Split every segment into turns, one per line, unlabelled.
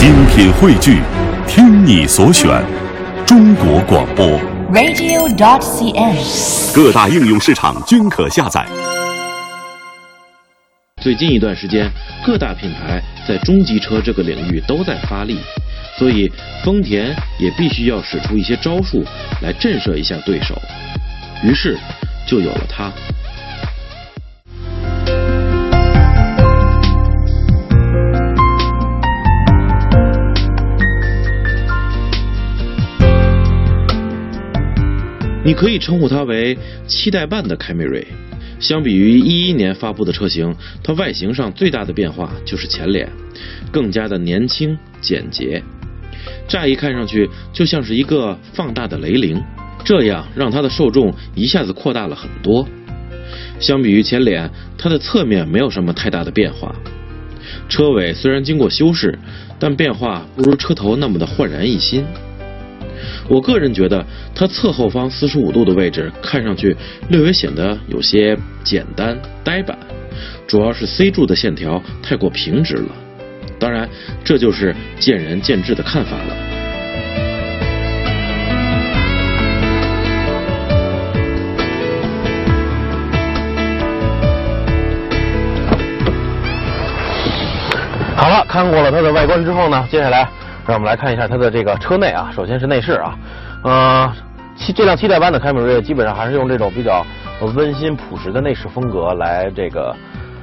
精品汇聚，听你所选，中国广播。
radio.dot.cn，。
各大应用市场均可下载。
最近一段时间，各大品牌在中级车这个领域都在发力，所以丰田也必须要使出一些招数来震慑一下对手。于是，就有了它。你可以称呼它为七代半的凯美瑞。相比于一一年发布的车型，它外形上最大的变化就是前脸，更加的年轻简洁，乍一看上去就像是一个放大的雷凌，这样让它的受众一下子扩大了很多。相比于前脸，它的侧面没有什么太大的变化，车尾虽然经过修饰，但变化不如车头那么的焕然一新。我个人觉得，它侧后方四十五度的位置看上去略微显得有些简单呆板，主要是 C 柱的线条太过平直了。当然，这就是见仁见智的看法了。
好了，看过了它的外观之后呢，接下来让我们来看一下它的这个车内啊。首先是内饰啊，呃，七这辆七代班的凯美瑞基本上还是用这种比较温馨朴实的内饰风格来这个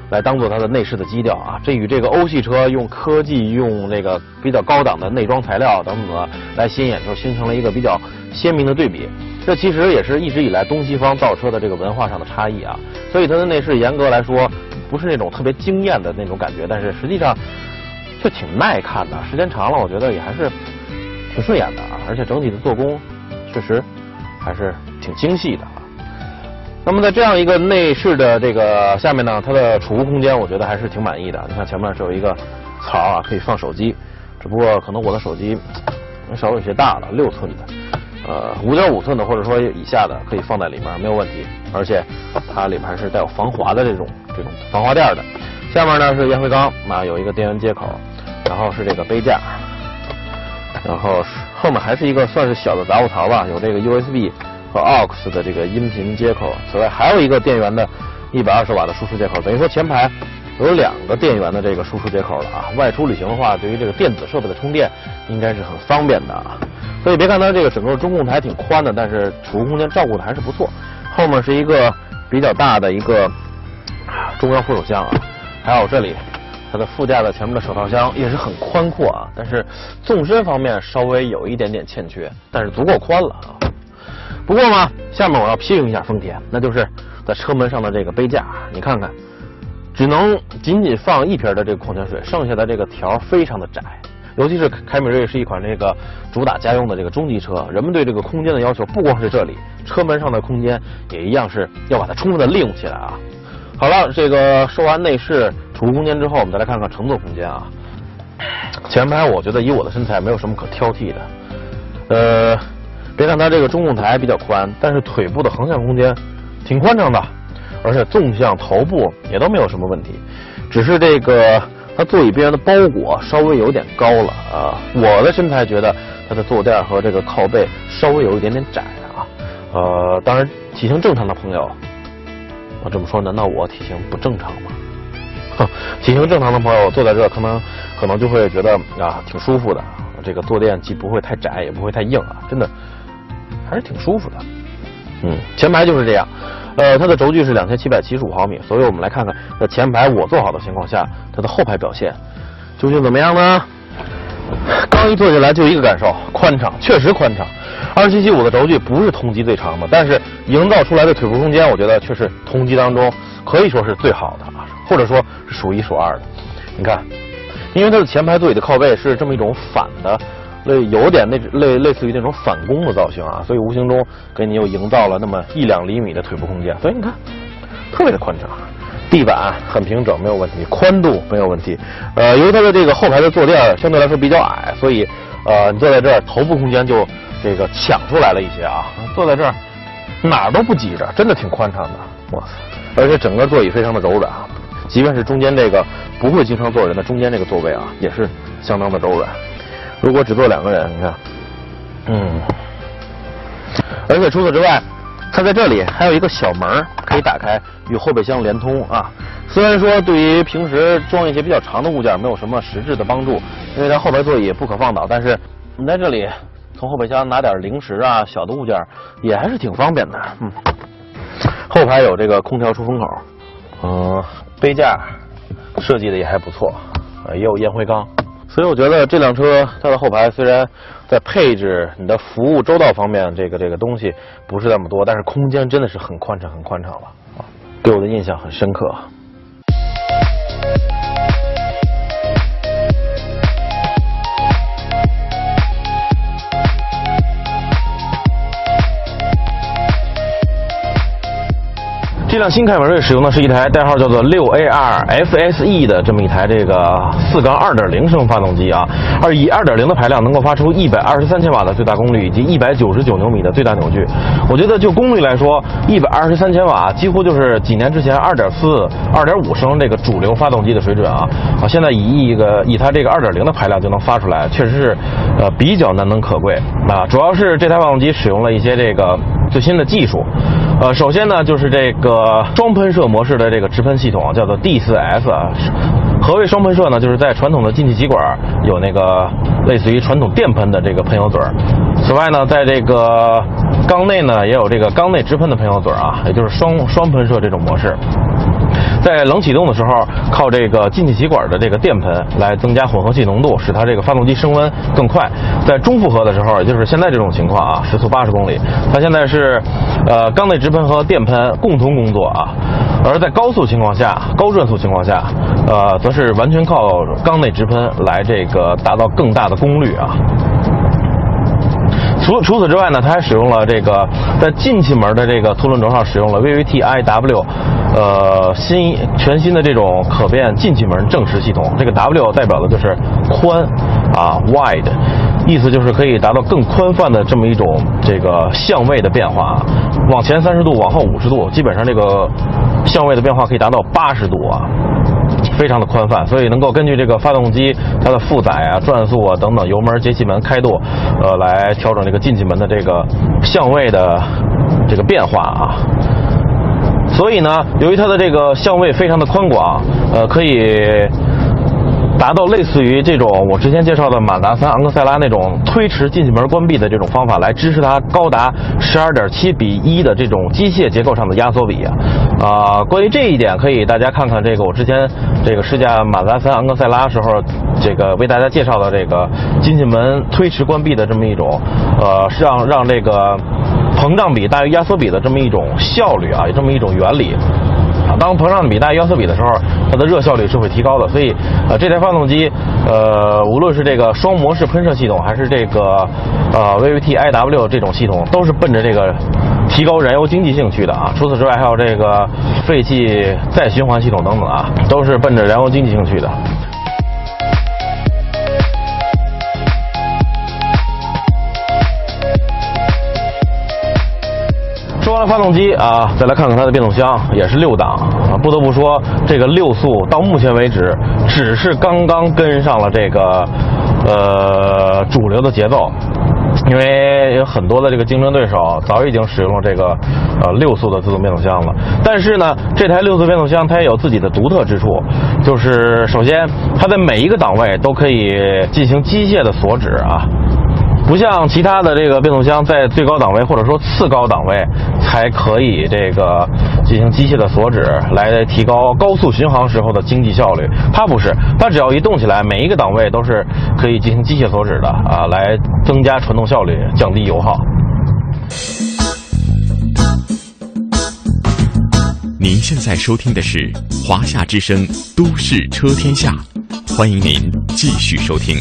来当做它的内饰的基调啊。这与这个欧系车用科技、用那个比较高档的内装材料等等的来吸引眼球，形成了一个比较鲜明的对比。这其实也是一直以来东西方造车的这个文化上的差异啊。所以它的内饰严格来说不是那种特别惊艳的那种感觉，但是实际上。就挺耐看的，时间长了，我觉得也还是挺顺眼的啊，而且整体的做工确实还是挺精细的啊。那么在这样一个内饰的这个下面呢，它的储物空间我觉得还是挺满意的。你看前面是有一个槽啊，可以放手机，只不过可能我的手机稍微有些大了，六寸的，呃，五点五寸的或者说以下的可以放在里面没有问题，而且它里面是带有防滑的这种这种防滑垫的。下面呢是烟灰缸啊，有一个电源接口，然后是这个杯架，然后后面还是一个算是小的杂物槽吧，有这个 USB 和 AUX 的这个音频接口，此外还有一个电源的120瓦的输出接口，等于说前排有两个电源的这个输出接口了啊。外出旅行的话，对于这个电子设备的充电应该是很方便的啊。所以别看它这个整个中控台挺宽的，但是储物空间照顾的还是不错。后面是一个比较大的一个中央扶手箱啊。还有这里，它的副驾的前面的手套箱也是很宽阔啊，但是纵深方面稍微有一点点欠缺，但是足够宽了啊。不过嘛，下面我要批评一下丰田，那就是在车门上的这个杯架，你看看，只能仅仅放一瓶的这个矿泉水，剩下的这个条非常的窄。尤其是凯美瑞是一款这个主打家用的这个中级车，人们对这个空间的要求不光是这里，车门上的空间也一样是要把它充分的利用起来啊。好了，这个说完内饰储物空间之后，我们再来看看乘坐空间啊。前排我觉得以我的身材没有什么可挑剔的，呃，别看它这个中控台比较宽，但是腿部的横向空间挺宽敞的，而且纵向头部也都没有什么问题，只是这个它座椅边缘的包裹稍微有点高了啊。我的身材觉得它的坐垫和这个靠背稍微有一点点窄啊，呃，当然体型正常的朋友。这么说，难道我体型不正常吗？哼，体型正常的朋友坐在这，可能可能就会觉得啊挺舒服的。这个坐垫既不会太窄，也不会太硬啊，真的还是挺舒服的。嗯，前排就是这样。呃，它的轴距是两千七百七十五毫米，所以我们来看看在前排我坐好的情况下，它的后排表现究竟怎么样呢？刚一坐下来就一个感受，宽敞，确实宽敞。二七七五的轴距不是同级最长的，但是营造出来的腿部空间，我觉得却是同级当中可以说是最好的啊，或者说是数一数二的。你看，因为它的前排座椅的靠背是这么一种反的，类有点那类类似于那种反弓的造型啊，所以无形中给你又营造了那么一两厘米的腿部空间。所以你看，特别的宽敞。地板很平整，没有问题，宽度没有问题。呃，由于它的这个后排的坐垫相对来说比较矮，所以呃，你坐在这儿头部空间就这个抢出来了一些啊。坐在这儿哪儿都不挤着，真的挺宽敞的。哇塞！而且整个座椅非常的柔软，即便是中间这个不会经常坐人的中间这个座位啊，也是相当的柔软。如果只坐两个人，你看，嗯，而且除此之外，它在这里还有一个小门可以打开，与后备箱连通啊。虽然说对于平时装一些比较长的物件没有什么实质的帮助，因为它后排座椅不可放倒，但是你在这里从后备箱拿点零食啊、小的物件也还是挺方便的。嗯，后排有这个空调出风口，嗯，杯架设计的也还不错，也有烟灰缸，所以我觉得这辆车它的后排虽然在配置、你的服务周到方面，这个这个东西不是那么多，但是空间真的是很宽敞、很宽敞了啊，给我的印象很深刻。这辆新凯美瑞使用的是一台代号叫做六 AR FSE 的这么一台这个四缸二点零升发动机啊，而以二点零的排量能够发出一百二十三千瓦的最大功率以及一百九十九牛米的最大扭矩。我觉得就功率来说，一百二十三千瓦几乎就是几年之前二点四、二点五升这个主流发动机的水准啊。啊，现在以一个以它这个二点零的排量就能发出来，确实是呃比较难能可贵啊。主要是这台发动机使用了一些这个最新的技术。呃，首先呢，就是这个双喷射模式的这个直喷系统，叫做 D4S 啊。何谓双喷射呢？就是在传统的进气歧管有那个类似于传统电喷的这个喷油嘴儿。此外呢，在这个缸内呢，也有这个缸内直喷的喷油嘴儿啊，也就是双双喷射这种模式。在冷启动的时候，靠这个进气歧管的这个电喷来增加混合气浓度，使它这个发动机升温更快。在中负荷的时候，也就是现在这种情况啊，时速八十公里，它现在是呃缸内直喷和电喷共同工作啊。而在高速情况下，高转速情况下，呃，则是完全靠缸内直喷来这个达到更大的功率啊。除除此之外呢，它还使用了这个在进气门的这个凸轮轴上使用了 VVT iW，呃，新全新的这种可变进气门正时系统。这个 W 代表的就是宽啊，wide，意思就是可以达到更宽泛的这么一种这个相位的变化，往前三十度，往后五十度，基本上这个相位的变化可以达到八十度啊。非常的宽泛，所以能够根据这个发动机它的负载啊、转速啊等等，油门、节气门开度，呃，来调整这个进气门的这个相位的这个变化啊。所以呢，由于它的这个相位非常的宽广，呃，可以。达到类似于这种我之前介绍的马达三昂克赛拉那种推迟进气门关闭的这种方法，来支持它高达十二点七比一的这种机械结构上的压缩比啊。啊，关于这一点，可以大家看看这个我之前这个试驾马达三昂克赛拉时候，这个为大家介绍的这个进气门推迟关闭的这么一种，呃，让让这个膨胀比大于压缩比的这么一种效率啊，有这么一种原理。当膨胀比大于压缩比的时候，它的热效率是会提高的。所以，呃，这台发动机，呃，无论是这个双模式喷射系统，还是这个呃 VVT iW 这种系统，都是奔着这个提高燃油经济性去的啊。除此之外，还有这个废气再循环系统等等啊，都是奔着燃油经济性去的。完了发动机啊，再来看看它的变速箱，也是六档啊。不得不说，这个六速到目前为止，只是刚刚跟上了这个呃主流的节奏，因为有很多的这个竞争对手早已经使用了这个呃六速的自动变速箱了。但是呢，这台六速变速箱它也有自己的独特之处，就是首先它在每一个档位都可以进行机械的锁止啊。不像其他的这个变速箱，在最高档位或者说次高档位才可以这个进行机械的锁止，来提高高速巡航时候的经济效率。它不是，它只要一动起来，每一个档位都是可以进行机械锁止的啊，来增加传动效率，降低油耗。
您现在收听的是《华夏之声·都市车天下》，欢迎您继续收听。